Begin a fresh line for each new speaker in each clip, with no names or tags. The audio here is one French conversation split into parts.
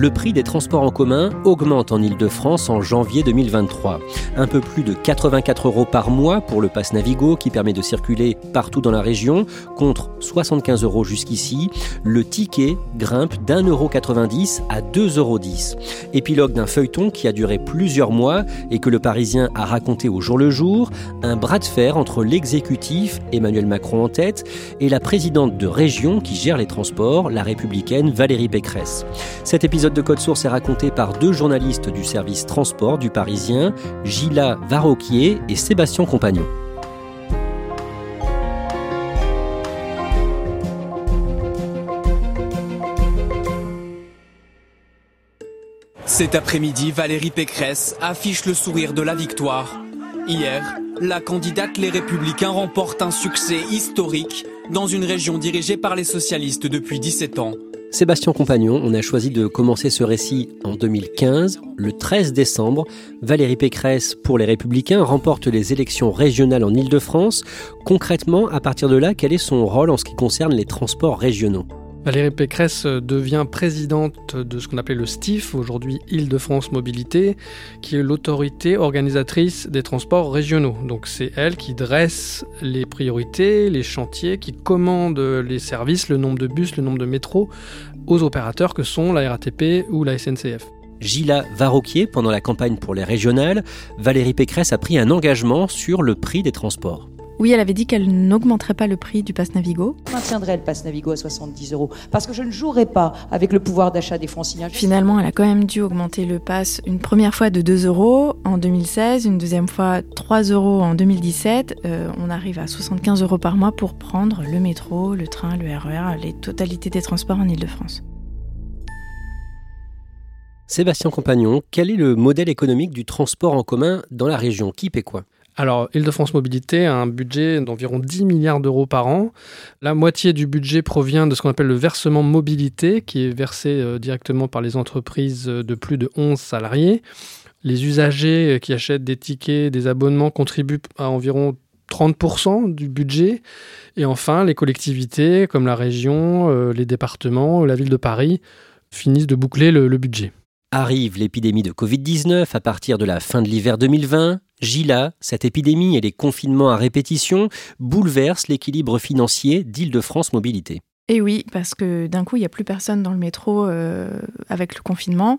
Le prix des transports en commun augmente en Ile-de-France en janvier 2023. Un peu plus de 84 euros par mois pour le pass Navigo qui permet de circuler partout dans la région, contre 75 euros jusqu'ici. Le ticket grimpe d'un euro 90 à 2,10 euros. Épilogue d'un feuilleton qui a duré plusieurs mois et que le Parisien a raconté au jour le jour, un bras de fer entre l'exécutif, Emmanuel Macron en tête, et la présidente de région qui gère les transports, la républicaine Valérie Pécresse. Cet épisode de Code Source est raconté par deux journalistes du service transport du Parisien, Gila Varroquier et Sébastien Compagnon.
Cet après-midi, Valérie Pécresse affiche le sourire de la victoire. Hier, la candidate Les Républicains remporte un succès historique dans une région dirigée par les socialistes depuis 17 ans.
Sébastien Compagnon, on a choisi de commencer ce récit en 2015. Le 13 décembre, Valérie Pécresse, pour les Républicains, remporte les élections régionales en Ile-de-France. Concrètement, à partir de là, quel est son rôle en ce qui concerne les transports régionaux?
Valérie Pécresse devient présidente de ce qu'on appelait le STIF, aujourd'hui Île-de-France Mobilité, qui est l'autorité organisatrice des transports régionaux. Donc c'est elle qui dresse les priorités, les chantiers, qui commande les services, le nombre de bus, le nombre de métros aux opérateurs que sont la RATP ou la SNCF.
Gila Varroquier, pendant la campagne pour les régionales, Valérie Pécresse a pris un engagement sur le prix des transports.
Oui, elle avait dit qu'elle n'augmenterait pas le prix du pass Navigo.
Je maintiendrai le pass Navigo à 70 euros parce que je ne jouerai pas avec le pouvoir d'achat des franciliens.
Finalement, elle a quand même dû augmenter le pass une première fois de 2 euros en 2016, une deuxième fois 3 euros en 2017. Euh, on arrive à 75 euros par mois pour prendre le métro, le train, le RER, les totalités des transports en Ile-de-France.
Sébastien Compagnon, quel est le modèle économique du transport en commun dans la région? Qui paie quoi?
Alors, Île-de-France Mobilité a un budget d'environ 10 milliards d'euros par an. La moitié du budget provient de ce qu'on appelle le versement mobilité, qui est versé euh, directement par les entreprises de plus de 11 salariés. Les usagers qui achètent des tickets, des abonnements contribuent à environ 30% du budget. Et enfin, les collectivités, comme la région, euh, les départements, la ville de Paris, finissent de boucler le, le budget.
Arrive l'épidémie de Covid-19 à partir de la fin de l'hiver 2020. Gila, cette épidémie et les confinements à répétition bouleversent l'équilibre financier d'Île-de-France Mobilité.
Et oui, parce que d'un coup, il n'y a plus personne dans le métro euh, avec le confinement.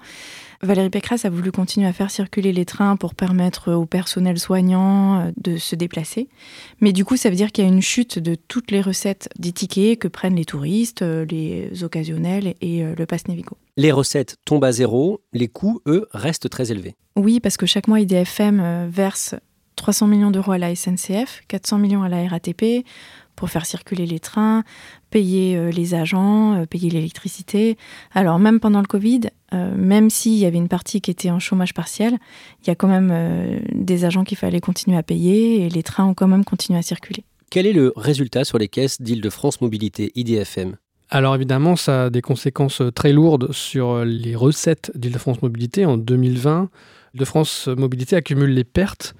Valérie Pécresse a voulu continuer à faire circuler les trains pour permettre au personnel soignant euh, de se déplacer. Mais du coup, ça veut dire qu'il y a une chute de toutes les recettes des tickets que prennent les touristes, euh, les occasionnels et le pass Navigo.
Les recettes tombent à zéro, les coûts, eux, restent très élevés.
Oui, parce que chaque mois, IDFM verse 300 millions d'euros à la SNCF, 400 millions à la RATP pour faire circuler les trains, payer euh, les agents, euh, payer l'électricité. Alors même pendant le Covid, euh, même s'il y avait une partie qui était en chômage partiel, il y a quand même des agents qu'il fallait continuer à payer et les trains ont quand même continué à circuler.
Quel est le résultat sur les caisses d'Île-de-France Mobilité, IDFM
alors évidemment, ça a des conséquences très lourdes sur les recettes d'Île-de-France Mobilité. En 2020, Île-de-France Mobilité accumule les pertes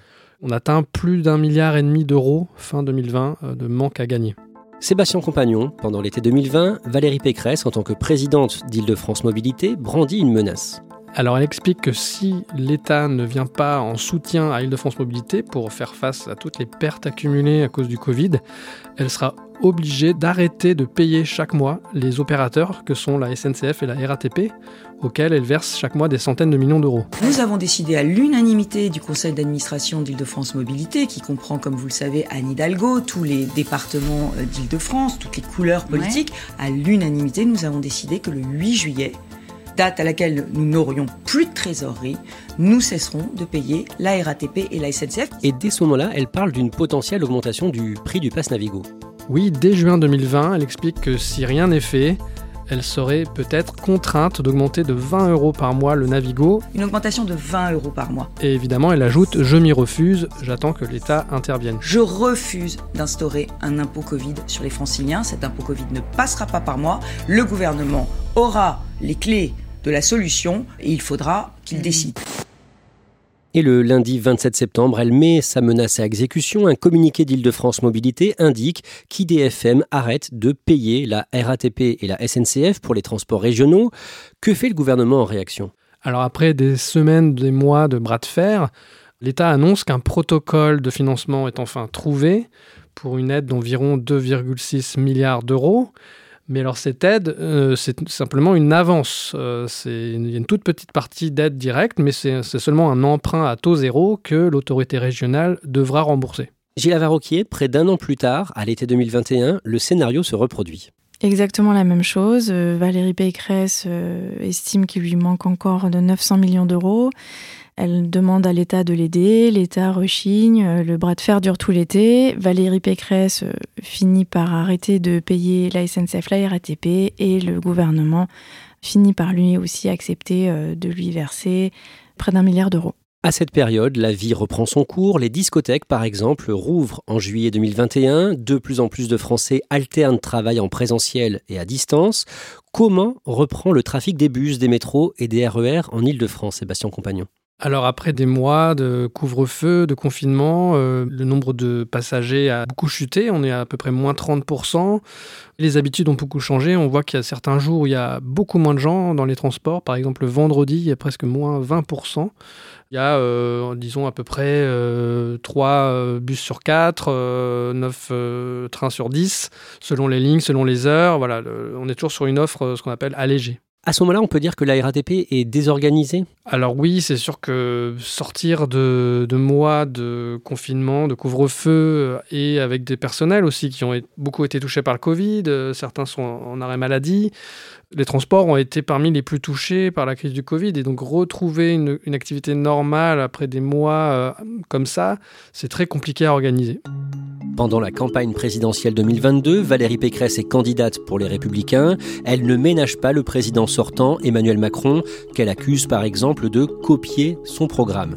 on atteint plus d'un milliard et demi d'euros fin 2020 euh, de manque à gagner.
Sébastien Compagnon, pendant l'été 2020, Valérie Pécresse, en tant que présidente d'Île-de-France Mobilité, brandit une menace.
Alors elle explique que si l'État ne vient pas en soutien à Île-de-France Mobilité pour faire face à toutes les pertes accumulées à cause du Covid, elle sera obligée d'arrêter de payer chaque mois les opérateurs que sont la SNCF et la RATP, auxquels elle verse chaque mois des centaines de millions d'euros.
Nous avons décidé à l'unanimité du conseil d'administration d'Île-de-France Mobilité, qui comprend, comme vous le savez, Anne Hidalgo, tous les départements euh, d'Île-de-France, toutes les couleurs politiques, à l'unanimité, nous avons décidé que le 8 juillet, date à laquelle nous n'aurions plus de trésorerie, nous cesserons de payer la RATP et la SNCF.
Et dès ce moment-là, elle parle d'une potentielle augmentation du prix du pass Navigo.
Oui, dès juin 2020, elle explique que si rien n'est fait, elle serait peut-être contrainte d'augmenter de 20 euros par mois le Navigo.
Une augmentation de 20 euros par mois.
Et évidemment, elle ajoute Je m'y refuse, j'attends que l'État intervienne.
Je refuse d'instaurer un impôt Covid sur les franciliens. Cet impôt Covid ne passera pas par moi. Le gouvernement aura les clés de la solution et il faudra qu'il décide.
Et le lundi 27 septembre, elle met sa menace à exécution. Un communiqué d'Île-de-France Mobilité indique qu'IDFM arrête de payer la RATP et la SNCF pour les transports régionaux. Que fait le gouvernement en réaction?
Alors après des semaines, des mois de bras de fer, l'État annonce qu'un protocole de financement est enfin trouvé pour une aide d'environ 2,6 milliards d'euros. Mais alors cette aide, euh, c'est simplement une avance. Euh, il y a une toute petite partie d'aide directe, mais c'est seulement un emprunt à taux zéro que l'autorité régionale devra rembourser.
Gilles Avaroquier, près d'un an plus tard, à l'été 2021, le scénario se reproduit.
Exactement la même chose. Euh, Valérie Pécresse estime qu'il lui manque encore de 900 millions d'euros. Elle demande à l'État de l'aider, l'État rechigne, euh, le bras de fer dure tout l'été. Valérie Pécresse euh, finit par arrêter de payer la SNCF, la RATP et le gouvernement finit par lui aussi accepter euh, de lui verser près d'un milliard d'euros.
À cette période, la vie reprend son cours. Les discothèques, par exemple, rouvrent en juillet 2021. De plus en plus de Français alternent travail en présentiel et à distance. Comment reprend le trafic des bus, des métros et des RER en Ile-de-France, Sébastien Compagnon?
Alors après des mois de couvre-feu, de confinement, euh, le nombre de passagers a beaucoup chuté, on est à, peu près moins 30%. Les habitudes ont beaucoup changé, on voit qu'il y a certains jours où il y a beaucoup moins de gens dans les transports, par exemple le vendredi il y a presque moins 20%. Il y a, euh, disons, à peu près 3 euh, bus sur 4, 9 trains sur 10, selon les lignes, selon les heures. Voilà, on est toujours sur une offre, ce qu'on appelle allégée.
À ce moment-là, on peut dire que la RATP est désorganisée?
Alors oui, c'est sûr que sortir de, mois de confinement, de couvre-feu, et avec des personnels aussi qui ont beaucoup été touchés par le Covid, euh, certains sont en arrêt maladie, les transports ont été parmi les plus touchés par la crise du Covid, et donc retrouver une, activité normale après des mois euh, comme ça, c'est très compliqué à organiser.
Pendant la campagne présidentielle 2022, Valérie Pécresse est candidate pour les Républicains. Elle ne ménage pas le président sortant, Emmanuel Macron, qu'elle accuse par exemple de copier son programme.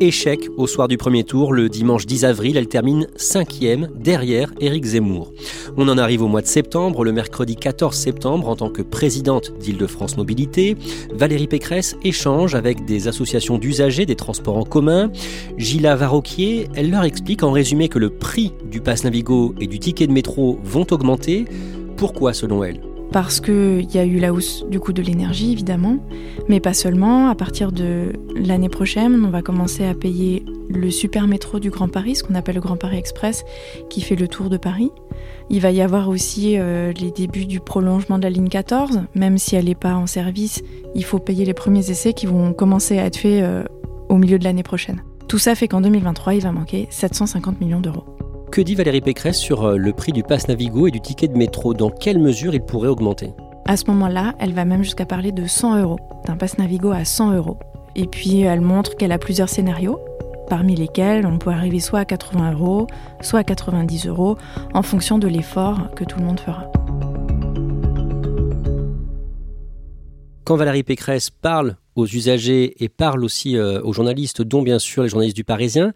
Échec au soir du premier tour, le dimanche 10 avril, elle termine cinquième derrière Éric Zemmour. On en arrive au mois de septembre, le mercredi 14 septembre, en tant que présidente d'Île-de-France Mobilité, Valérie Pécresse échange avec des associations d'usagers des transports en commun. Gila Varroquier, elle leur explique en résumé que le prix du pass Navigo et du ticket de métro vont augmenter. Pourquoi selon elle?
Parce qu'il y a eu la hausse du coût de l'énergie, évidemment, mais pas seulement. À partir de l'année prochaine, on va commencer à payer le super métro du Grand Paris, ce qu'on appelle le Grand Paris Express, qui fait le tour de Paris. Il va y avoir aussi euh, les débuts du prolongement de la ligne 14, même si elle n'est pas en service, il faut payer les premiers essais qui vont commencer à être faits euh, au milieu de l'année prochaine. Tout ça fait qu'en 2023, il va manquer 750 millions d'euros.
Que dit Valérie Pécresse sur euh, le prix du pass Navigo et du ticket de métro? Dans quelle mesure il pourrait augmenter?
À ce moment-là, elle va même jusqu'à parler de 100 euros, d'un pass Navigo à 100 euros. Et puis elle montre qu'elle a plusieurs scénarios, parmi lesquels on peut arriver soit à 80 euros, soit à 90 euros, en fonction de l'effort que tout le monde fera.
Quand Valérie Pécresse parle aux usagers et parle aussi euh, aux journalistes, dont bien sûr les journalistes du Parisien,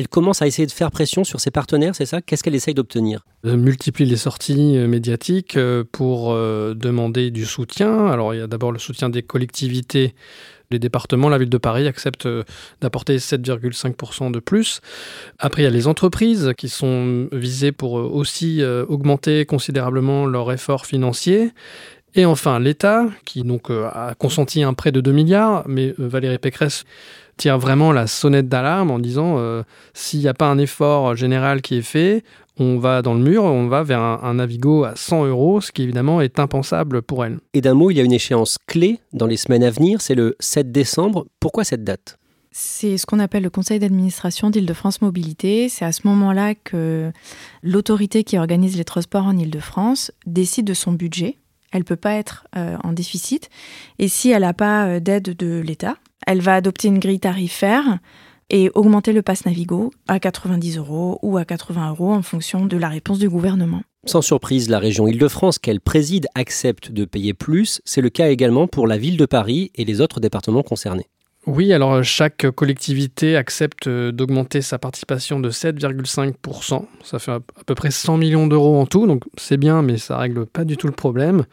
elle commence à essayer de faire pression sur ses partenaires, c'est ça? Qu'est-ce qu'elle essaye d'obtenir?
Elle multiplie les sorties euh, médiatiques euh, pour euh, demander du soutien. Alors il y a d'abord le soutien des collectivités les départements, la ville de Paris accepte d'apporter 7,5% de plus. Après, il y a les entreprises qui sont visées pour aussi augmenter considérablement leur effort financier. Et enfin, l'État, qui donc a consenti un prêt de 2 milliards, mais Valérie Pécresse tire vraiment la sonnette d'alarme en disant euh, s'il n'y a pas un effort général qui est fait, on va dans le mur, on va vers un, Navigo à 100 euros, ce qui évidemment est impensable pour elle.
Et d'un mot, il y a une échéance clé dans les semaines à venir, c'est le 7 décembre. Pourquoi cette date?
C'est ce qu'on appelle le conseil d'administration d'Île-de-France Mobilité. C'est à ce moment-là que l'autorité qui organise les transports en Île-de-France décide de son budget. Elle ne peut pas être euh, en déficit. Et si elle n'a pas euh, d'aide de l'État, elle va adopter une grille tarifaire et augmenter le pass Navigo à 90 euros ou à 80 euros en fonction de la réponse du gouvernement.
Sans surprise, la région Île-de-France qu'elle préside accepte de payer plus. C'est le cas également pour la ville de Paris et les autres départements concernés.
Oui, alors euh, chaque collectivité accepte euh, d'augmenter sa participation de 7,5%. Ça fait à peu près 100 millions d'euros en tout, donc c'est bien, mais ça règle pas du tout le problème.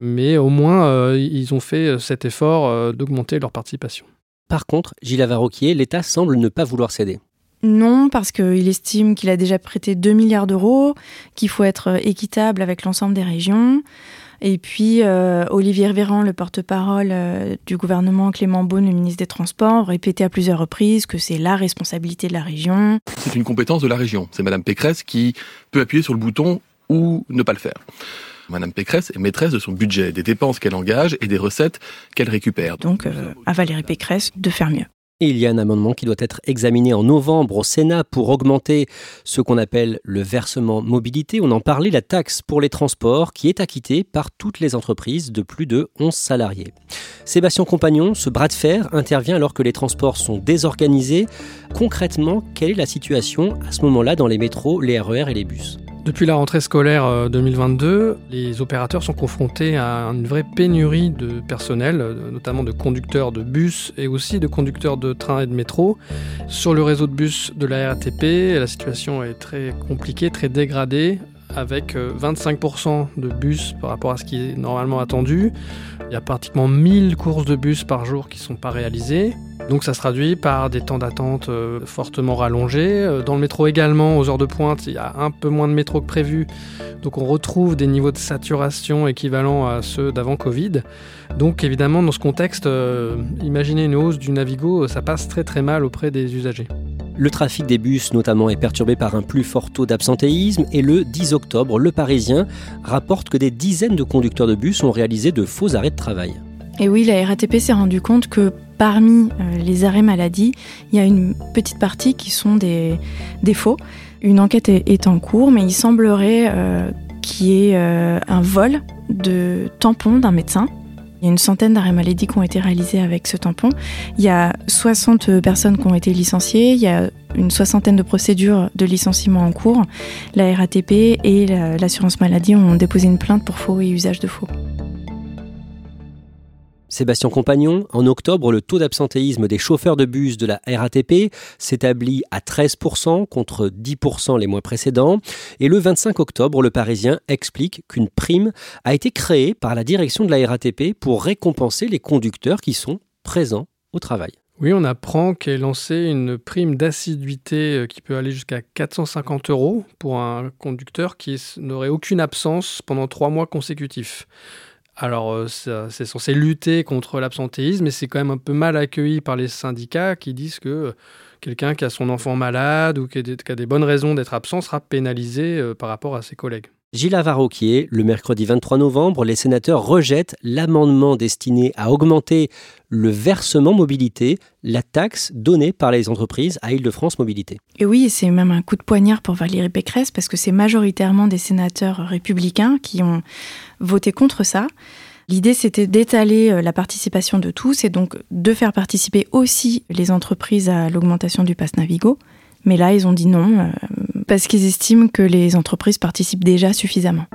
Mais au moins, euh, ils ont fait cet effort d'augmenter leur participation.
Par contre, Gilles Avaroquier, l'État semble ne pas vouloir céder.
Non, parce qu'il estime qu'il a déjà prêté 2 milliards d'euros, qu'il faut être équitable avec l'ensemble des régions. Et puis, euh, Olivier Véran, le porte-parole euh, du gouvernement, Clément Beaune, le ministre des Transports, répété à plusieurs reprises que c'est la responsabilité de la région.
C'est une compétence de la région. C'est Madame Pécresse qui peut appuyer sur le bouton ou ne pas le faire. Madame Pécresse est maîtresse de son budget, des dépenses qu'elle engage et des recettes qu'elle récupère.
Donc, euh, à Valérie Pécresse de faire mieux
il y a un amendement qui doit être examiné en novembre au Sénat pour augmenter ce qu'on appelle le versement mobilité. On en parlait, la taxe pour les transports qui est acquittée par toutes les entreprises de plus de 11 salariés. Sébastien Compagnon, ce bras de fer intervient alors que les transports sont désorganisés. Concrètement, quelle est la situation à ce moment-là dans les métros, les RER et les bus?
Depuis la rentrée scolaire 2022, euh, les opérateurs sont confrontés à une vraie pénurie de personnel, euh, notamment de conducteurs de bus et aussi de conducteurs de train et de métro. Sur le réseau de bus de la RATP, la situation est très compliquée, très dégradée, avec 25% euh, de bus par rapport à ce qui est normalement attendu. Il y a pratiquement 1000 courses de bus par jour qui ne sont pas réalisées. Donc ça se traduit par des temps d'attente euh, fortement rallongés. Euh, dans le métro également, aux heures de pointe, il y a un peu moins de métro que prévu. Donc on retrouve des niveaux de saturation équivalents à ceux d'avant Covid. Donc évidemment, dans ce contexte, imaginez une hausse du Navigo, ça passe très très mal auprès des usagers.
Le trafic des bus notamment est perturbé par un plus fort taux d'absentéisme et le 10 octobre, le Parisien rapporte que des dizaines de conducteurs de bus ont réalisé de faux arrêts de travail.
Et oui, la RATP s'est rendu compte que parmi euh, les arrêts maladie, il y a une petite partie qui sont des, faux. Une enquête est, en cours, mais il semblerait euh, qu'il y ait euh, un vol de tampons d'un médecin il y a une centaine d'arrêts maladie qui ont été réalisés avec ce tampon. Il y a 60 personnes qui ont été licenciées. Il y a une soixantaine de procédures de licenciement en cours. La RATP et l'assurance maladie ont déposé une plainte pour faux et usage de faux.
Sébastien Compagnon, en octobre, le taux d'absentéisme des chauffeurs de bus de la RATP s'établit à 13% contre 10% les mois précédents. Et le 25 octobre, le Parisien explique qu'une prime a été créée par la direction de la RATP pour récompenser les conducteurs qui sont présents au travail.
Oui, on apprend qu'est lancée une prime d'assiduité euh, qui peut aller jusqu'à 450 euros pour un conducteur qui n'aurait aucune absence pendant trois mois consécutifs. Alors, euh, c'est censé lutter contre l'absentéisme, mais c'est quand même un peu mal accueilli par les syndicats qui disent que euh, quelqu'un qui a son enfant malade ou qui a des, bonnes raisons d'être absent sera pénalisé euh, par rapport à ses collègues.
Gilles Avaroquier, le mercredi 23 novembre, les sénateurs rejettent l'amendement destiné à augmenter le versement mobilité, la taxe donnée par les entreprises à Île-de-France Mobilité.
Et oui, c'est même un coup de poignard pour Valérie Pécresse parce que c'est majoritairement des sénateurs républicains qui ont voté contre ça. L'idée, c'était d'étaler euh, la participation de tous et donc de faire participer aussi les entreprises à l'augmentation du pass Navigo. Mais là, ils ont dit non, euh, parce qu'ils estiment que les entreprises participent déjà suffisamment.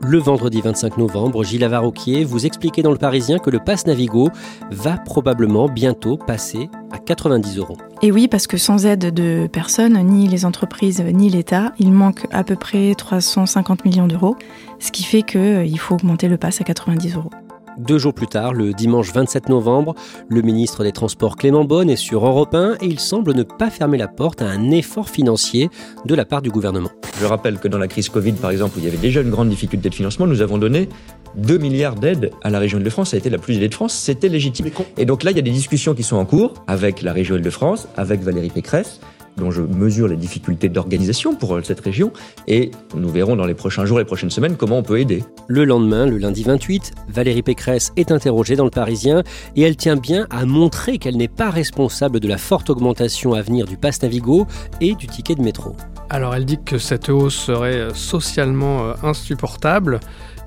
Le vendredi 25 novembre, Gilles Avaroquier vous expliquait dans le Parisien que le pass Navigo va probablement bientôt passer à 90 euros.
Et oui, parce que sans aide de personne, ni les entreprises, ni l'État, il manque à peu près 350 millions d'euros, ce qui fait qu'il euh, faut augmenter le pass à 90 euros.
Deux jours plus tard, le dimanche 27 novembre, le ministre des Transports Clément Bonne est sur Europe 1 et il semble ne pas fermer la porte à un effort financier de la part du gouvernement.
Je rappelle que dans la crise Covid, par exemple, où il y avait déjà une grande difficulté de financement, nous avons donné 2 milliards d'aides à la région Île-de-France. Ça a été la plus aidée de France, c'était légitime. Et donc là, il y a des discussions qui sont en cours avec la région Île-de-France, avec Valérie Pécresse, dont je mesure les difficultés d'organisation pour cette région, et nous verrons dans les prochains jours, les prochaines semaines, comment on peut aider.
Le lendemain, le lundi 28, Valérie Pécresse est interrogée dans le Parisien, et elle tient bien à montrer qu'elle n'est pas responsable de la forte augmentation à venir du pass Navigo et du ticket de métro.
Alors elle dit que cette hausse serait socialement euh, insupportable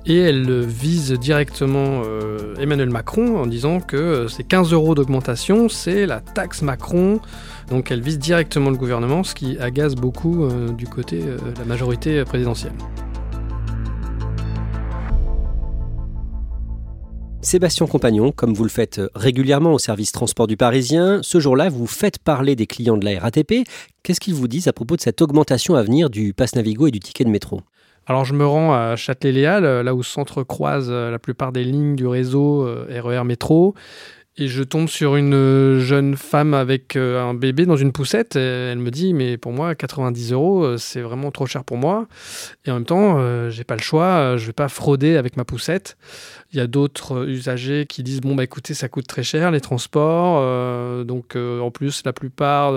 et elle vise directement euh, Emmanuel Macron en disant que euh, ces 15 euros d'augmentation, c'est la taxe Macron. Donc elle vise directement le gouvernement, ce qui agace beaucoup euh, du côté de la majorité présidentielle.
Sébastien Compagnon, comme vous le faites régulièrement au service transport du Parisien, ce jour-là, vous faites parler des clients de la RATP. Qu'est-ce qu'ils vous disent à propos de cette augmentation à venir du pass Navigo et du ticket de métro?
Alors je me rends à Châtelet-Léal, euh, là où s'entrecroisent euh, la plupart des lignes du réseau RER euh, e métro. Et je tombe sur une jeune femme avec un bébé dans une poussette. elle me dit, mais pour moi, 90 euros, c'est vraiment trop cher pour moi. Et en même temps, j'ai pas le choix. Je vais pas frauder avec ma poussette. Il y a d'autres usagers qui disent, bon, bah écoutez, ça coûte très cher les transports. donc en plus, la plupart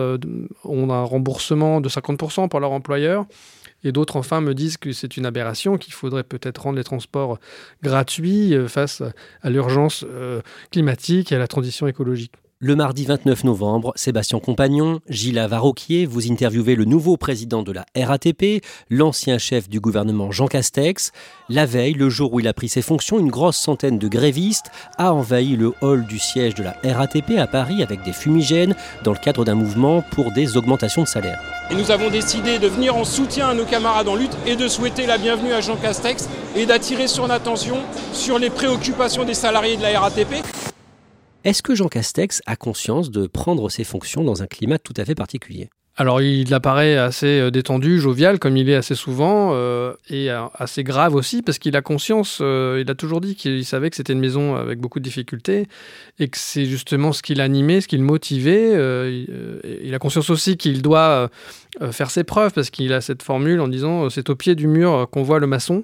ont un remboursement de 50% pour leur employeur. Et d'autres, enfin, me disent que c'est une aberration, qu'il faudrait peut-être rendre les transports gratuits euh, face à l'urgence euh, climatique et à la transition écologique.
Le mardi 29 novembre, Sébastien Compagnon, Gilles Varroquier, vous interviewez le nouveau président de la RATP, l'ancien chef du gouvernement Jean Castex. La veille, le jour où il a pris ses fonctions, une grosse centaine de grévistes a envahi le hall du siège de la RATP à Paris avec des fumigènes dans le cadre d'un mouvement pour des augmentations de salaire.
Et nous avons décidé de venir en soutien à nos camarades en lutte et de souhaiter la bienvenue à Jean Castex et d'attirer son attention sur les préoccupations des salariés de la RATP.
Est-ce que Jean Castex a conscience de prendre ses fonctions dans un climat tout à fait particulier?
Alors il apparaît assez euh, détendu, jovial, comme il est assez souvent, euh, et euh, assez grave aussi, parce qu'il a conscience, il a toujours dit qu'il savait que c'était une maison avec beaucoup de difficultés, et que c'est justement ce qui l'animait, ce qui le motivait. il a conscience aussi qu'il doit faire ses preuves, parce qu'il a cette formule en disant c'est au pied du mur qu'on voit le maçon.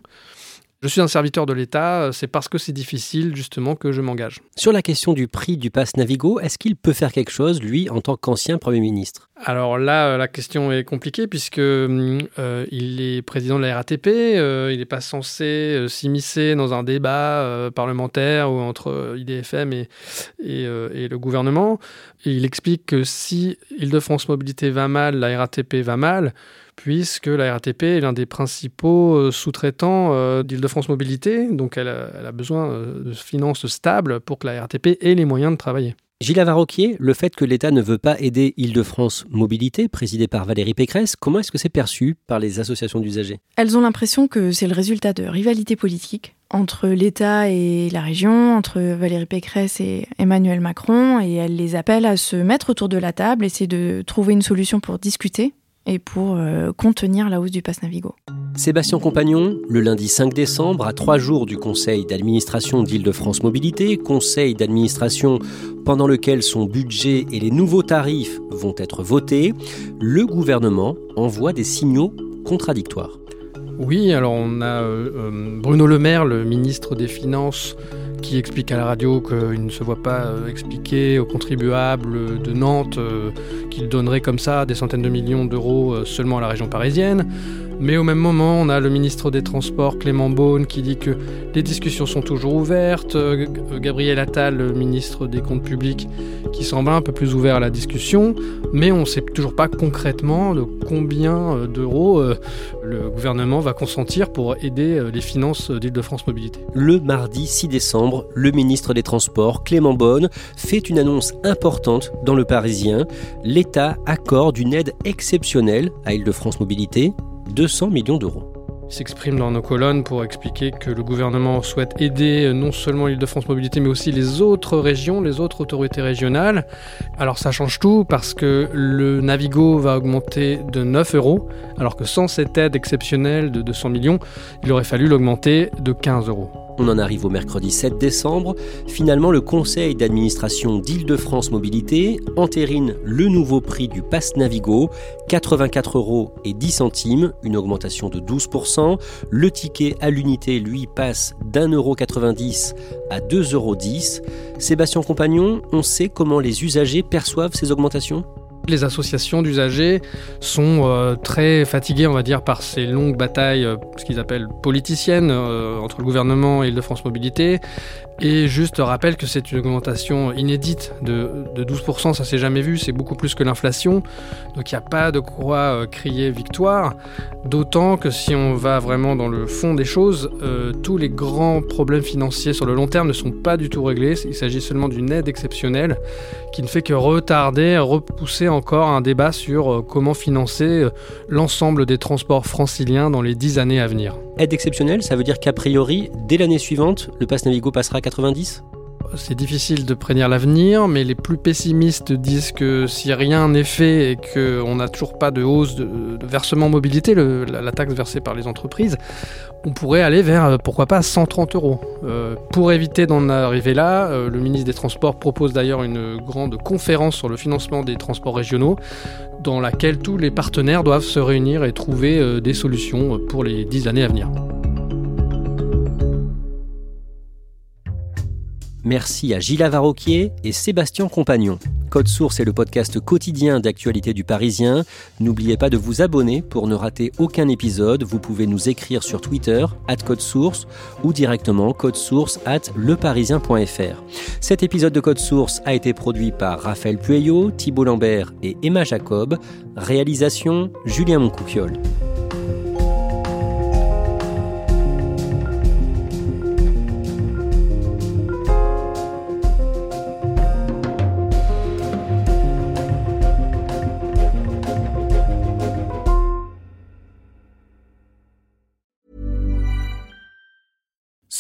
Je suis un serviteur de l'État, euh, c'est parce que c'est difficile justement que je m'engage.
Sur la question du prix du pass Navigo, est-ce qu'il peut faire quelque chose, lui, en tant qu'ancien Premier ministre?
Alors là, euh, la question est compliquée puisque euh, il est président de la RATP, il n'est pas censé s'immiscer dans un débat parlementaire ou entre IDFM et, et, et, le gouvernement. il explique que si Île-de-France Mobilité va mal, la RATP va mal, puisque la RATP est l'un des principaux euh, sous-traitants euh, d'Île-de-France Mobilité, donc elle a, besoin euh, de finances stables pour que la RATP ait les moyens de travailler.
Gilles Avaroquier, le fait que l'État ne veut pas aider Île-de-France Mobilité, présidée par Valérie Pécresse, comment est-ce que c'est perçu par les associations d'usagers?
Elles ont l'impression que c'est le résultat de rivalités politiques entre l'État et la région, entre Valérie Pécresse et Emmanuel Macron, et elles les appellent à se mettre autour de la table, essayer de trouver une solution pour discuter et pour euh, contenir la hausse du pass Navigo.
Sébastien Compagnon, le lundi 5 décembre, à trois jours du conseil d'administration d'Île-de-France Mobilité, conseil d'administration pendant lequel son budget et les nouveaux tarifs vont être votés, le gouvernement envoie des signaux contradictoires.
Oui, alors on a euh, euh, Bruno Le Maire, le ministre des Finances, qui explique à la radio qu'il ne se voit pas euh, expliquer aux contribuables de Nantes qu'il donnerait comme ça des centaines de millions d'euros seulement à la région parisienne. Mais au même moment, on a le ministre des Transports, Clément Beaune, qui dit que les discussions sont toujours ouvertes. Gabriel Attal, le ministre des Comptes publics, qui semble un peu plus ouvert à la discussion. Mais on ne sait toujours pas concrètement de combien d'euros le gouvernement va consentir pour aider les finances d'Île-de-France Mobilité.
Le mardi 6 décembre, le ministre des Transports, Clément Beaune, fait une annonce importante dans le Parisien. L'État accorde une aide exceptionnelle à Île-de-France Mobilité 200 millions d'euros.
S'exprime dans nos colonnes pour expliquer que le gouvernement souhaite aider non seulement l'Île-de-France Mobilité, mais aussi les autres régions, les autres autorités régionales. Alors ça change tout parce que le Navigo va augmenter de 9 euros, alors que sans cette aide exceptionnelle de 200 millions, il aurait fallu l'augmenter de 15 euros.
On en arrive au mercredi 7 décembre. Finalement, le conseil d'administration d'Île-de-France Mobilité entérine le nouveau prix du pass Navigo, 84 euros et 10 centimes, une augmentation de 12%. Le ticket à l'unité, lui, passe d'un euro 90 à 2,10 euros. Sébastien Compagnon, on sait comment les usagers perçoivent ces augmentations?
Les associations d'usagers sont euh, très fatiguées, on va dire, par ces longues batailles, euh, ce qu'ils appellent politiciennes, euh, entre le gouvernement et Île-de-France Mobilité. Et juste rappelle que c'est une augmentation inédite de, 12%, ça s'est jamais vu, c'est beaucoup plus que l'inflation. Donc il n'y a pas de quoi crier victoire. D'autant que si on va vraiment dans le fond des choses, tous les grands problèmes financiers sur le long terme ne sont pas du tout réglés. Il s'agit seulement d'une aide exceptionnelle qui ne fait que retarder, repousser encore un débat sur euh, comment financer euh, l'ensemble des transports franciliens dans les dix années à venir.
Aide exceptionnelle, ça veut dire qu'a priori, dès l'année suivante, le pass Navigo passera à 90
c'est difficile de prédire l'avenir, mais les plus pessimistes disent que si rien n'est fait et qu'on n'a toujours pas de hausse de, versement mobilité, la, taxe versée par les entreprises, on pourrait aller vers, euh, pourquoi pas, 130 euros. Euh, pour éviter d'en arriver là, euh, le ministre des Transports propose d'ailleurs une grande conférence sur le financement des transports régionaux, dans laquelle tous les partenaires doivent se réunir et trouver des solutions pour les dix années à venir.
Merci à Gilles Varroquier et Sébastien Compagnon. Code Source est le podcast quotidien d'actualité du Parisien. N'oubliez pas de vous abonner pour ne rater aucun épisode. Vous pouvez nous écrire sur Twitter, at Code Source, ou directement code source at leparisien.fr. Cet épisode de Code Source a été produit par Raphaël Pueyo, Thibault Lambert et Emma Jacob. Réalisation Julien Moncouquiole.